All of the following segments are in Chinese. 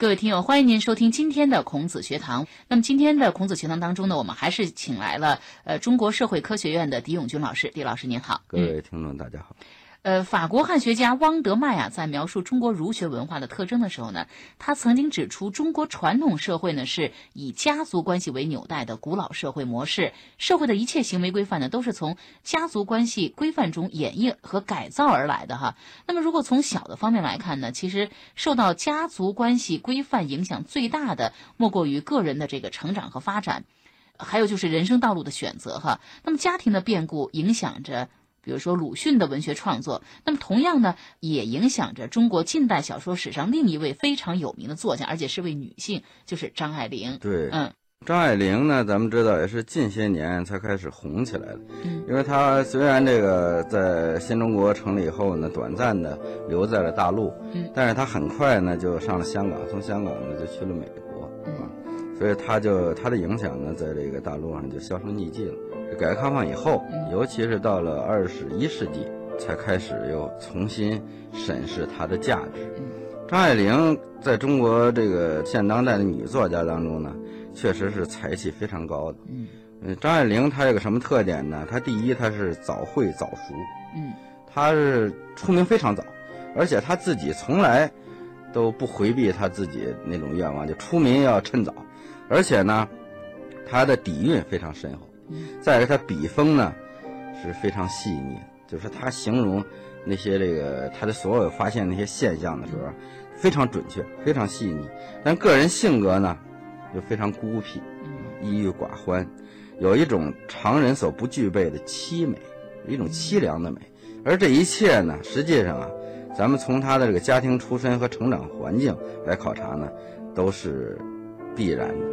各位听友，欢迎您收听今天的孔子学堂。那么今天的孔子学堂当中呢，我们还是请来了呃中国社会科学院的狄永军老师。狄老师您好，各位听众大家好。呃，法国汉学家汪德迈啊，在描述中国儒学文化的特征的时候呢，他曾经指出，中国传统社会呢是以家族关系为纽带的古老社会模式，社会的一切行为规范呢都是从家族关系规范中演绎和改造而来的哈。那么，如果从小的方面来看呢，其实受到家族关系规范影响最大的，莫过于个人的这个成长和发展，还有就是人生道路的选择哈。那么，家庭的变故影响着。比如说鲁迅的文学创作，那么同样呢，也影响着中国近代小说史上另一位非常有名的作家，而且是位女性，就是张爱玲。对，嗯，张爱玲呢，咱们知道也是近些年才开始红起来的。嗯，因为她虽然这个在新中国成立以后呢，短暂的留在了大陆，嗯，但是她很快呢就上了香港，从香港呢就去了美国，啊，所以他就他的影响呢，在这个大陆上就销声匿迹了。改革开放以后，尤其是到了二十一世纪，才开始又重新审视它的价值。张爱玲在中国这个现当代的女作家当中呢，确实是才气非常高的。嗯，张爱玲她有个什么特点呢？她第一，她是早慧早熟。嗯，她是出名非常早，而且她自己从来都不回避她自己那种愿望，就出名要趁早。而且呢，他的底蕴非常深厚。再一个，他笔锋呢是非常细腻，就是他形容那些这个他的所有发现那些现象的时候，非常准确，非常细腻。但个人性格呢又非常孤僻，抑郁寡欢，有一种常人所不具备的凄美，一种凄凉的美。而这一切呢，实际上啊，咱们从他的这个家庭出身和成长环境来考察呢，都是必然的。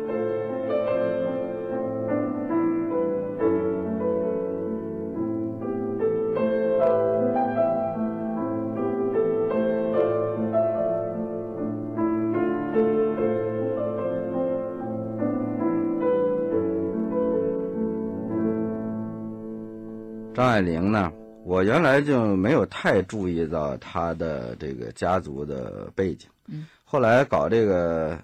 张爱玲呢，我原来就没有太注意到她的这个家族的背景。嗯，后来搞这个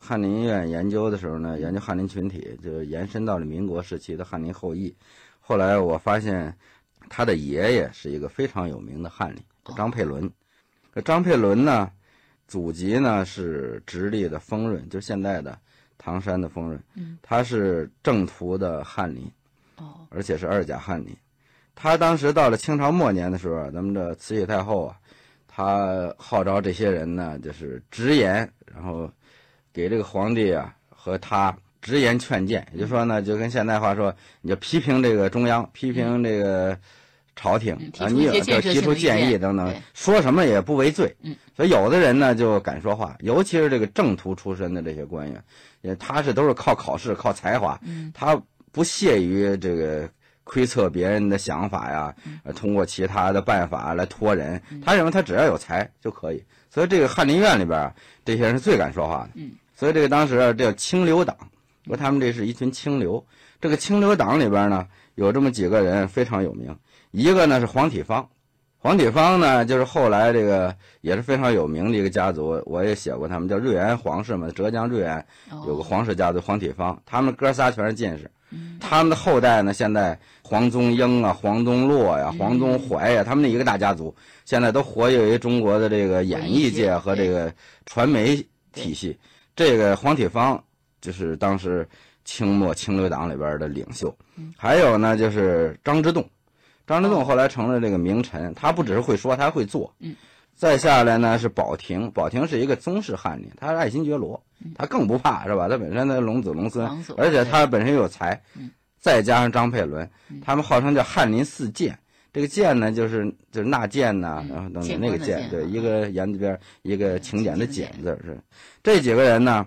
翰林院研究的时候呢，研究翰林群体，就延伸到了民国时期的翰林后裔。后来我发现，他的爷爷是一个非常有名的翰林，张佩伦。这张佩伦呢，祖籍呢是直隶的丰润，就是现在的唐山的丰润。嗯，他是正途的翰林，哦，而且是二甲翰林。他当时到了清朝末年的时候，咱们这慈禧太后啊，他号召这些人呢，就是直言，然后给这个皇帝啊和他直言劝谏。也就是说呢，就跟现代话说，你就批评这个中央，批评这个朝廷啊，你有就提出建议等等，说什么也不为罪。嗯，所以有的人呢就敢说话，尤其是这个正途出身的这些官员，也他是都是靠考试、靠才华，他不屑于这个。窥测别人的想法呀，通过其他的办法来托人。他认为他只要有才就可以，所以这个翰林院里边这些人是最敢说话的。所以这个当时这叫清流党，说他们这是一群清流。这个清流党里边呢，有这么几个人非常有名，一个呢是黄体芳，黄体芳呢就是后来这个也是非常有名的一个家族，我也写过他们叫瑞安皇室嘛，浙江瑞安有个皇室家族黄体芳，他们哥仨全是进士。他们的后代呢？现在黄宗英啊、黄宗洛呀、黄宗怀呀，他们那一个大家族，现在都活跃于中国的这个演艺界和这个传媒体系。这个黄体芳就是当时清末清流党里边的领袖。还有呢，就是张之洞。张之洞后来成了这个名臣，他不只是会说，他还会做。再下来呢是保亭，保亭是一个宗室翰林，他是爱新觉罗。他更不怕是吧？他本身他龙子龙孙，而且他本身有才，再加上张佩伦，他们号称叫翰林四剑。这个剑呢，就是就是纳谏呐，然后等等那个剑，对，一个言字边一个请柬的柬字是。这几个人呢，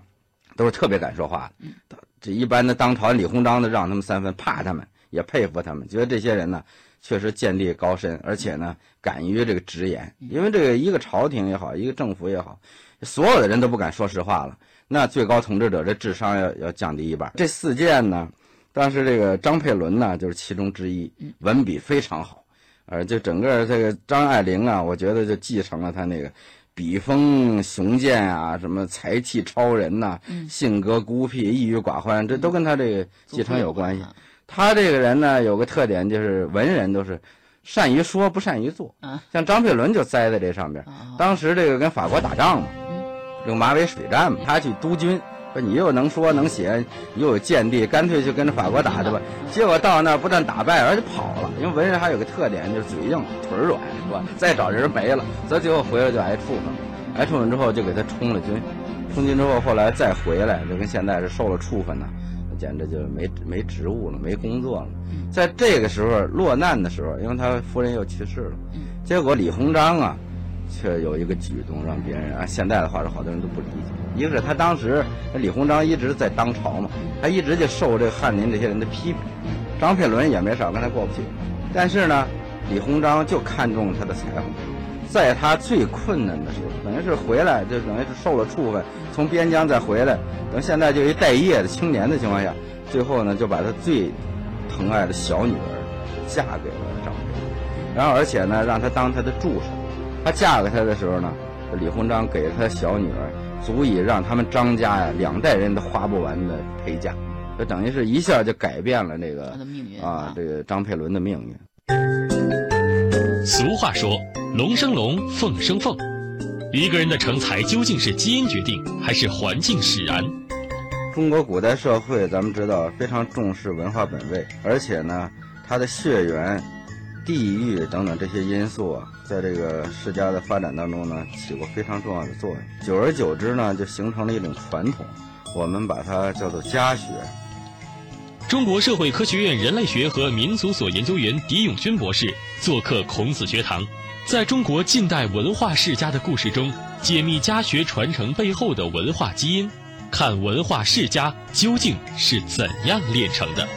都是特别敢说话的。这一般的当朝李鸿章的让他们三分，怕他们，也佩服他们，觉得这些人呢确实见地高深，而且呢敢于这个直言。因为这个一个朝廷也好，一个政府也好，所有的人都不敢说实话了。那最高统治者这智商要要降低一半。这四件呢，当时这个张佩伦呢就是其中之一，文笔非常好，呃就整个这个张爱玲啊，我觉得就继承了他那个笔锋雄健啊，什么才气超人呐、性格孤僻、抑郁寡欢，这都跟他这个继承有关系。他这个人呢，有个特点就是文人都是善于说不善于做。像张佩伦就栽在这上边。当时这个跟法国打仗嘛，这个马尾水战嘛，他去督军，说你又能说能写，又有见地，干脆就跟着法国打去吧。结果到那儿不但打败，而且跑了。因为文人还有个特点，就是嘴硬腿软，是吧？再找人没了，所以最后回来就挨处分了。挨处分之后就给他充了军，充军之后后来再回来，就跟现在是受了处分呢。简直就没没职务了，没工作了。在这个时候落难的时候，因为他夫人又去世了，结果李鸿章啊，却有一个举动让别人按现在的话说，好多人都不理解。一个是他当时李鸿章一直在当朝嘛，他一直就受这个翰林这些人的批评，张佩伦也没少跟他过不去。但是呢，李鸿章就看中他的才华，在他最困难的时候，等于是回来就等于是受了处分，从边疆再回来。等现在就一待业的青年的情况下，最后呢就把他最疼爱的小女儿嫁给了张，然后而且呢让他当他的助手。他嫁给他的时候呢，李鸿章给了他小女儿足以让他们张家呀两代人都花不完的陪嫁，就等于是一下就改变了这个啊这个张佩伦的命运。俗话说：“龙生龙，凤生凤。”一个人的成才究竟是基因决定，还是环境使然？中国古代社会，咱们知道非常重视文化本位，而且呢，它的血缘、地域等等这些因素啊，在这个世家的发展当中呢，起过非常重要的作用。久而久之呢，就形成了一种传统，我们把它叫做家学。中国社会科学院人类学和民族所研究员狄永军博士做客孔子学堂。在中国近代文化世家的故事中，解密家学传承背后的文化基因，看文化世家究竟是怎样炼成的。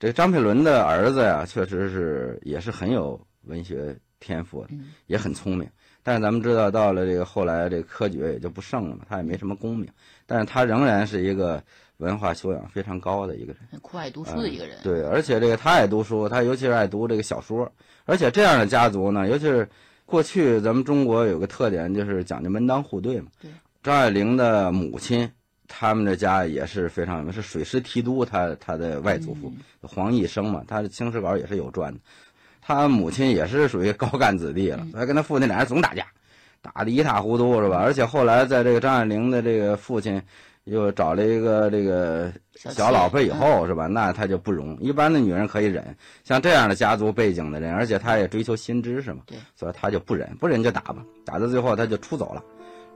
这张佩伦的儿子呀，确实是也是很有文学天赋的，也很聪明。但是咱们知道，到了这个后来，这个科举也就不盛了嘛，他也没什么功名。但是他仍然是一个文化修养非常高的一个人，酷爱读书的一个人。对，而且这个他爱读书，他尤其是爱读这个小说。而且这样的家族呢，尤其是过去咱们中国有个特点，就是讲究门当户对嘛。对。张爱玲的母亲，他们的家也是非常有名，是水师提督，他他的外祖父黄义生嘛，他的清史稿也是有传的。他母亲也是属于高干子弟了，他跟他父亲俩人总打架，打得一塌糊涂是吧？而且后来在这个张爱玲的这个父亲。又找了一个这个小老婆以后是吧？那他就不容。一般的女人可以忍，像这样的家族背景的人，而且他也追求新知识嘛，所以他就不忍，不忍就打吧。打到最后他就出走了，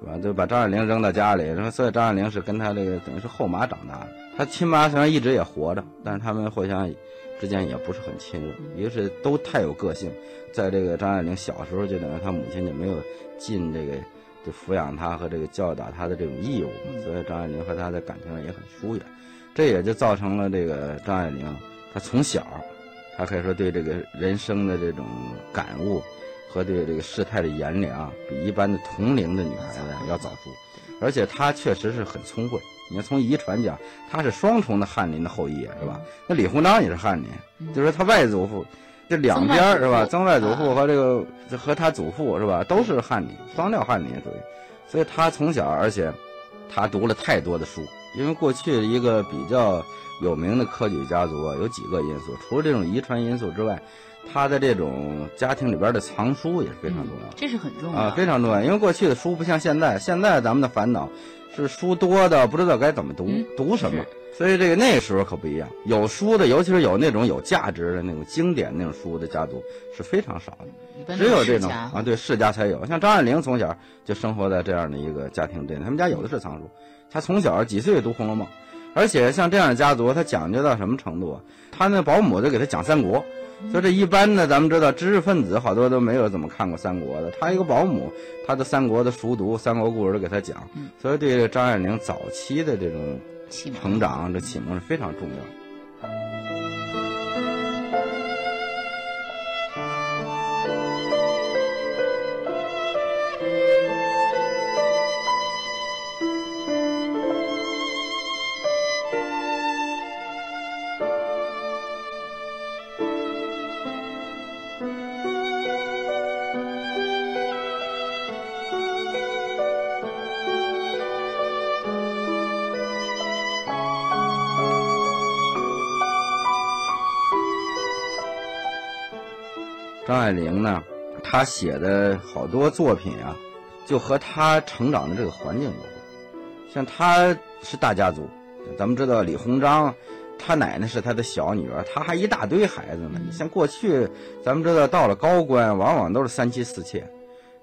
是吧？就把张爱玲扔到家里。然后所以张爱玲是跟他这个等于是后妈长大的。他亲妈虽然一直也活着，但是他们互相之间也不是很亲热。一个是都太有个性，在这个张爱玲小时候就等于他母亲就没有尽这个。就抚养他和这个教导他的这种义务，所以张爱玲和他在感情上也很疏远，这也就造成了这个张爱玲，她从小，她可以说对这个人生的这种感悟和对这个世态的炎凉，比一般的同龄的女孩子要早熟，而且她确实是很聪慧。你看从遗传讲，她是双重的翰林的后裔，是吧？那李鸿章也是翰林，就是他外祖父。这两边是吧？曾外祖父和这个和他祖父是吧，都是翰林，双料翰林属于。所以他从小，而且他读了太多的书。因为过去一个比较有名的科举家族啊，有几个因素，除了这种遗传因素之外，他的这种家庭里边的藏书也是非常重要。这是很重要啊，非常重要。因为过去的书不像现在，现在咱们的烦恼是书多的不知道该怎么读，读什么。所以这个那时候可不一样，有书的，尤其是有那种有价值的那种经典那种书的家族是非常少的，只有这种啊，对世家才有。像张爱玲从小就生活在这样的一个家庭里，他们家有的是藏书，他从小几岁读《红楼梦》，而且像这样的家族，他讲究到什么程度啊？他那保姆就给他讲三国，所以这一般呢咱们知道知识分子好多都没有怎么看过三国的，他一个保姆，他的三国的熟读，三国故事都给他讲，所以对张爱玲早期的这种。成长，这启蒙是非常重要。张爱玲呢，她写的好多作品啊，就和她成长的这个环境有关。像她是大家族，咱们知道李鸿章，他奶奶是他的小女儿，他还一大堆孩子呢。像过去，咱们知道到了高官，往往都是三妻四妾，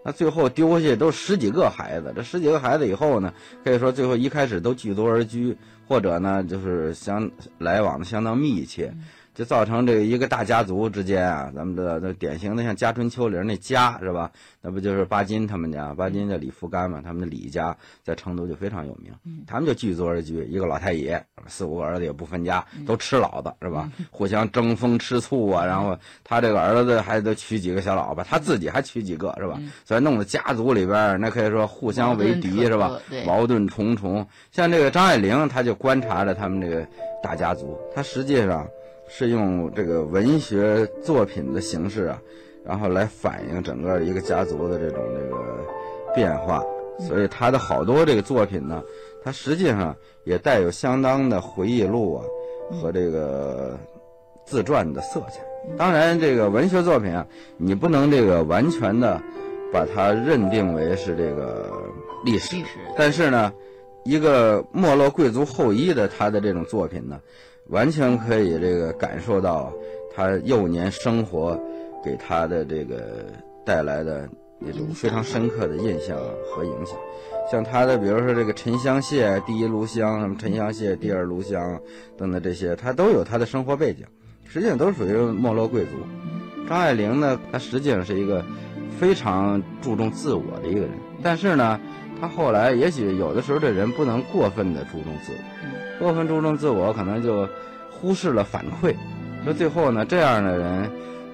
那最后丢下都十几个孩子。这十几个孩子以后呢，可以说最后一开始都聚族而居，或者呢就是相来往的相当密切。就造成这个一个大家族之间啊，咱们知道那典型的像家春秋里那家是吧？那不就是巴金他们家？巴金叫李福干嘛？他们的李家在成都就非常有名。他们就聚族而居，一个老太爷，四五个儿子也不分家，都吃老的是吧？互相争风吃醋啊。然后他这个儿子还得娶几个小老婆，他自己还娶几个是吧？所以弄得家族里边那可以说互相为敌是吧？矛盾重重。像这个张爱玲，他就观察着他们这个大家族，他实际上。是用这个文学作品的形式啊，然后来反映整个一个家族的这种这个变化，所以他的好多这个作品呢，它实际上也带有相当的回忆录啊和这个自传的色彩。当然，这个文学作品啊，你不能这个完全的把它认定为是这个历史，但是呢，一个没落贵族后裔的他的这种作品呢。完全可以这个感受到他幼年生活给他的这个带来的那种非常深刻的印象和影响。像他的，比如说这个沉香屑第一炉香，什么沉香屑第二炉香等等这些，他都有他的生活背景，实际上都属于没落贵族。张爱玲呢，她实际上是一个非常注重自我的一个人，但是呢，她后来也许有的时候这人不能过分的注重自我。过分注重自我，可能就忽视了反馈。说最后呢，这样的人，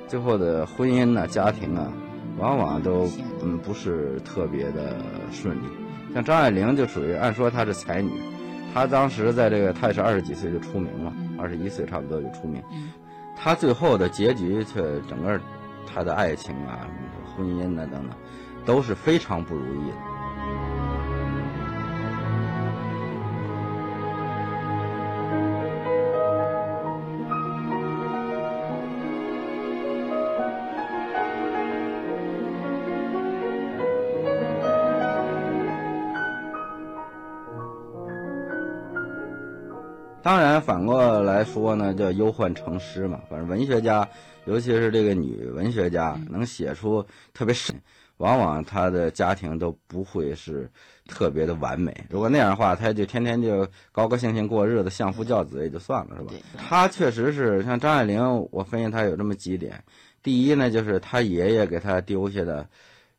最后的婚姻呢、家庭啊，往往都嗯不是特别的顺利。像张爱玲就属于，按说她是才女，她当时在这个，她也是二十几岁就出名了，二十一岁差不多就出名。她最后的结局却整个她的爱情啊、婚姻啊等等，都是非常不如意的。当然，反过来说呢，叫忧患成诗嘛。反正文学家，尤其是这个女文学家，能写出特别深，往往她的家庭都不会是特别的完美。如果那样的话，她就天天就高高兴兴过日子，相夫教子也就算了，是吧？她确实是像张爱玲，我分析她有这么几点：第一呢，就是她爷爷给她丢下的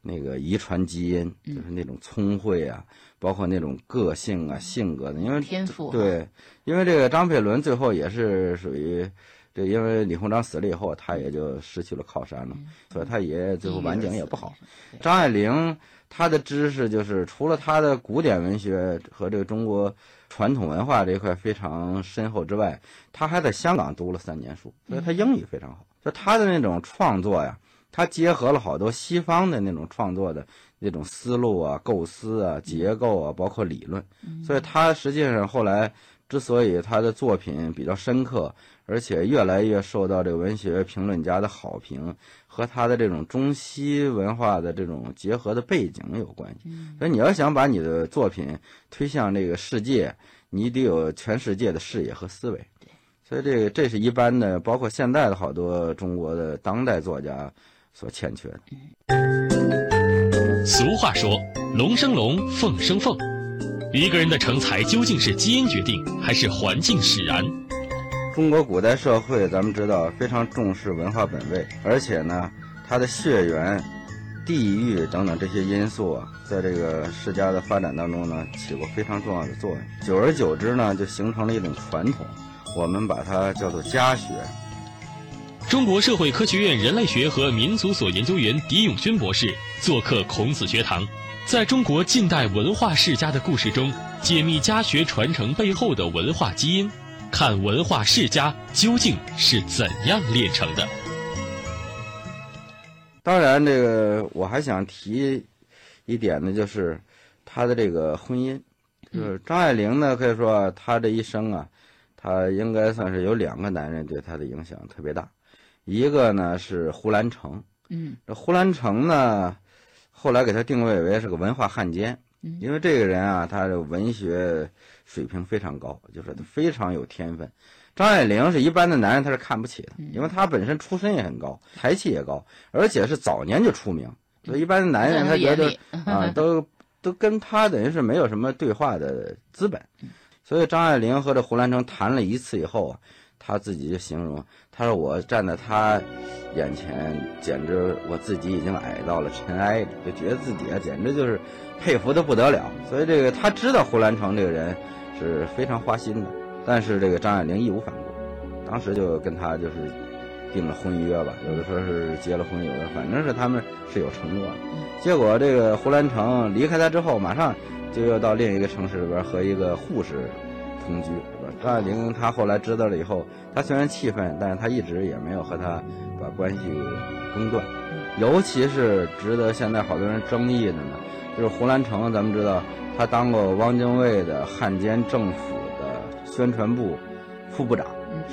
那个遗传基因，就是那种聪慧啊。包括那种个性啊、性格的，因为天赋对，因为这个张佩伦最后也是属于，这因为李鸿章死了以后，他也就失去了靠山了，所以他爷爷最后晚景也不好。张爱玲她的知识就是除了她的古典文学和这个中国传统文化这一块非常深厚之外，她还在香港读了三年书，所以她英语非常好。就她的那种创作呀，她结合了好多西方的那种创作的。那种思路啊、构思啊、结构啊，包括理论，所以他实际上后来之所以他的作品比较深刻，而且越来越受到这个文学评论家的好评，和他的这种中西文化的这种结合的背景有关系。所以你要想把你的作品推向这个世界，你得有全世界的视野和思维。所以这个这是一般的，包括现在的好多中国的当代作家所欠缺的。俗话说：“龙生龙，凤生凤。”一个人的成才究竟是基因决定，还是环境使然？中国古代社会，咱们知道非常重视文化本位，而且呢，它的血缘、地域等等这些因素啊，在这个世家的发展当中呢，起过非常重要的作用。久而久之呢，就形成了一种传统，我们把它叫做家学。中国社会科学院人类学和民族所研究员狄永军博士做客孔子学堂，在中国近代文化世家的故事中，解密家学传承背后的文化基因，看文化世家究竟是怎样炼成的。当然，这个我还想提一点呢，就是他的这个婚姻，就是张爱玲呢，可以说她这一生啊，她应该算是有两个男人对她的影响特别大。一个呢是胡兰成，嗯这胡兰成呢，后来给他定位为是个文化汉奸，嗯因为这个人啊，他的文学水平非常高，就是他非常有天分。张爱玲是一般的男人他是看不起的，嗯因为他本身出身也很高，才气也高，而且是早年就出名，所以一般的男人他觉得啊，都都跟他等于是没有什么对话的资本。所以张爱玲和这胡兰成谈了一次以后啊，他自己就形容，他说我站在他眼前，简直我自己已经矮到了尘埃里，就觉得自己啊，简直就是佩服的不得了。所以这个他知道胡兰成这个人是非常花心的，但是这个张爱玲义无反顾，当时就跟他就是定了婚约吧，有的说是结了婚，有的反正是他们是有承诺的。结果这个胡兰成离开他之后，马上就要到另一个城市里边和一个护士同居？张爱玲她后来知道了以后，她虽然气愤，但是她一直也没有和他把关系中断。尤其是值得现在好多人争议的呢，就是胡兰成，咱们知道他当过汪精卫的汉奸政府的宣传部副部长，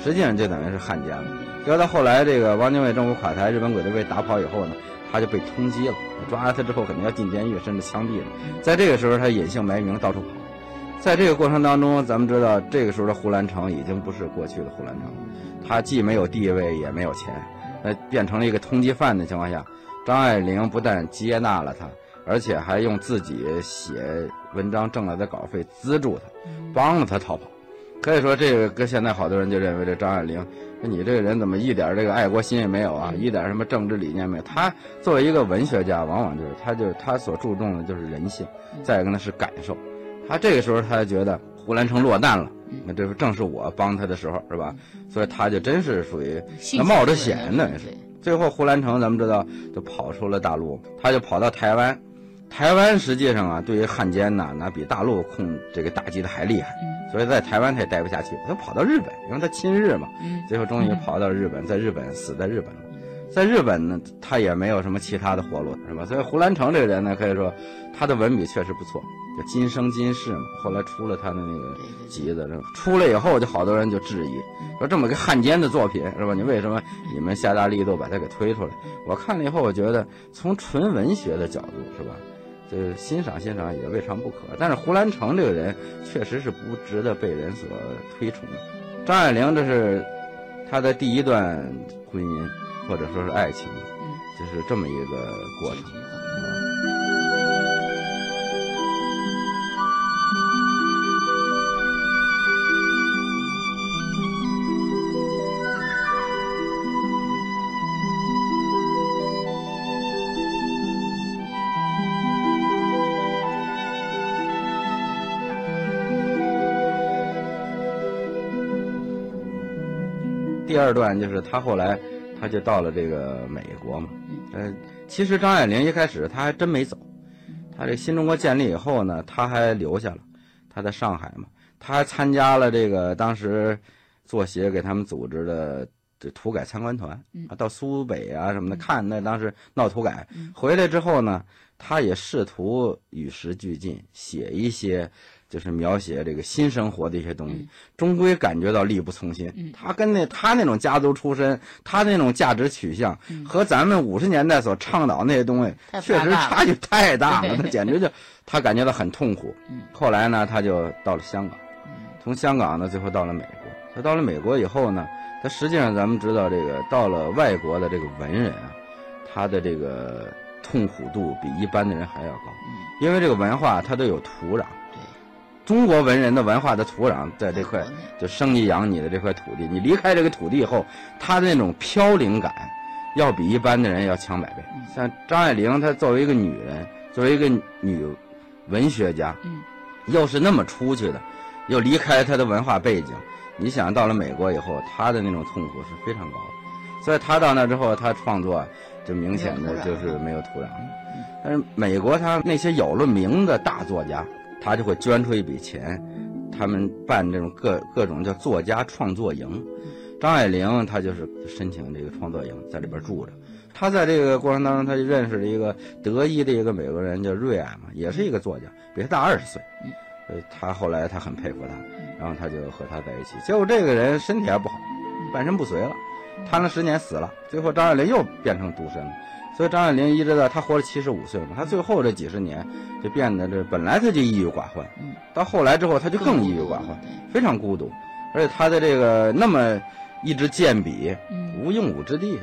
实际上就等于是汉奸了。结果到后来这个汪精卫政府垮台，日本鬼子被打跑以后呢，他就被通缉了，抓了他之后肯定要进监狱，甚至枪毙了。在这个时候，他隐姓埋名到处跑。在这个过程当中，咱们知道这个时候的胡兰成已经不是过去的胡兰成，他既没有地位，也没有钱，那变成了一个通缉犯的情况下，张爱玲不但接纳了他，而且还用自己写文章挣来的稿费资助他，帮了他逃跑。可以说，这个跟现在好多人就认为这张爱玲，说你这个人怎么一点这个爱国心也没有啊，一点什么政治理念没有？他作为一个文学家，往往就是他就是他所注重的就是人性，再一个呢是感受。他这个时候他觉得胡兰成落难了，那这不正是我帮他的时候是吧？所以他就真是属于冒着险的对是。最后胡兰成咱们知道就跑出了大陆，他就跑到台湾。台湾实际上啊，对于汉奸呐，那比大陆控这个打击的还厉害。所以在台湾他也待不下去，他跑到日本，因为他亲日嘛。嗯最后终于跑到日本，在日本死在日本了。在日本呢，他也没有什么其他的活路，是吧？所以胡兰成这个人呢，可以说他的文笔确实不错，就今生今世嘛。后来出了他的那个集子，出来以后就好多人就质疑，说这么个汉奸的作品是吧？你为什么你们下大力度把它给推出来？我看了以后，我觉得从纯文学的角度是吧？就是欣赏欣赏也未尝不可。但是胡兰成这个人确实是不值得被人所推崇的。张爱玲这是她的第一段婚姻，或者说是爱情，就是这么一个过程。第二段就是他后来，他就到了这个美国嘛。呃，其实张爱玲一开始他还真没走，他这新中国建立以后呢，他还留下了，他在上海嘛，他还参加了这个当时作协给他们组织的这土改参观团啊，到苏北啊什么的看，那当时闹土改，回来之后呢，他也试图与时俱进，写一些。就是描写这个新生活的一些东西，终归感觉到力不从心。他跟那他那种家族出身，他那种价值取向，和咱们五十年代所倡导那些东西，确实差距太大了。他简直就他感觉到很痛苦。后来呢，他就到了香港，从香港呢，最后到了美国。他到了美国以后呢，他实际上咱们知道，这个到了外国的这个文人啊，他的这个痛苦度比一般的人还要高，因为这个文化它都有土壤。中国文人的文化的土壤在这块就生你养你的这块土地，你离开这个土地以后，他的那种飘零感，要比一般的人要强百倍。像张爱玲，她作为一个女人，作为一个女文学家，又是那么出去的，又离开她的文化背景，你想到了美国以后，她的那种痛苦是非常高的。所以她到那之后，她创作就明显的就是没有土壤。但是美国，他那些有了名的大作家。他就会捐出一笔钱，他们办这种各各种叫作家创作营。张爱玲她就是申请这个创作营，在里边住着。她在这个过程当中，她就认识了一个德裔的一个美国人，叫瑞安嘛，也是一个作家，比他大二十岁。呃，他后来他很佩服他，然后他就和他在一起。结果这个人身体还不好，半身不遂了。贪了十年死了，最后张爱玲又变成独身了。所以张爱玲一直到她活了七十五岁嘛，她最后这几十年就变得这本来她就抑郁寡欢，嗯，到后来之后她就更抑郁寡欢，非常孤独，而且她的这个那么一支健笔，无用武之地，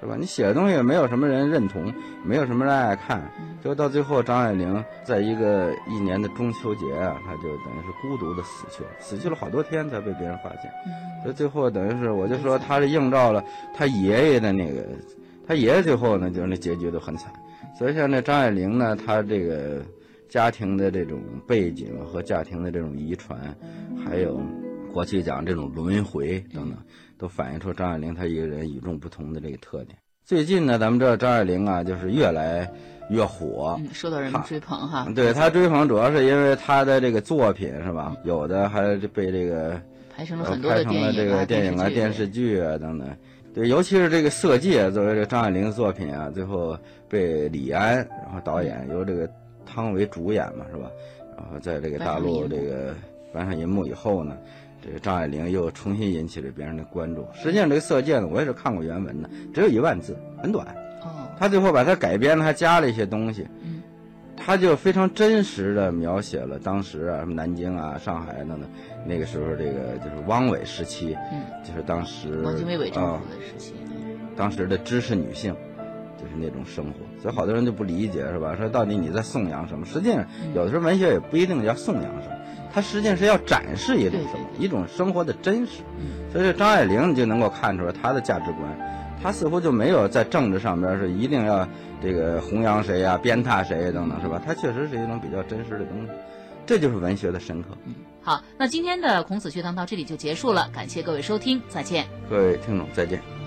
是吧？你写的东西也没有什么人认同，没有什么人爱看，就到最后张爱玲在一个一年的中秋节啊，她就等于是孤独的死去了，死去了好多天才被别人发现，所以最后等于是我就说她是映照了她爷爷的那个。他爷爷最后呢，就是那结局都很惨，所以像那张爱玲呢，她这个家庭的这种背景和家庭的这种遗传，还有过去讲这种轮回等等，都反映出张爱玲她一个人与众不同的这个特点。最近呢，咱们知道张爱玲啊，就是越来越火，受到人们追捧哈。对她追捧主要是因为她的这个作品是吧？有的还被这个拍成了很多的电影啊、电视剧啊等等。对，尤其是这个《色戒》作为这张爱玲的作品啊，最后被李安然后导演，由这个汤唯主演嘛，是吧？然后在这个大陆这个搬上银幕以后呢，这个张爱玲又重新引起了别人的关注。实际上，这个《色戒》呢，我也是看过原文的，只有一万字，很短。哦。他最后把它改编了，还加了一些东西。嗯。他就非常真实的描写了当时啊，什么南京啊、上海等等，那个时候这个就是汪伪时期，嗯，就是当时汪精卫伪政府的时期，当时的知识女性，就是那种生活，所以好多人就不理解，是吧？说到底你在颂扬什么？实际上，有的时候文学也不一定要颂扬什么，它实际上是要展示一种什么，一种生活的真实。所以张爱玲你就能够看出来她的价值观。他似乎就没有在政治上边是一定要这个弘扬谁呀、鞭挞谁等等，是吧？他确实是一种比较真实的东西，这就是文学的深刻。嗯，好，那今天的孔子学堂到这里就结束了，感谢各位收听，再见。各位听众，再见。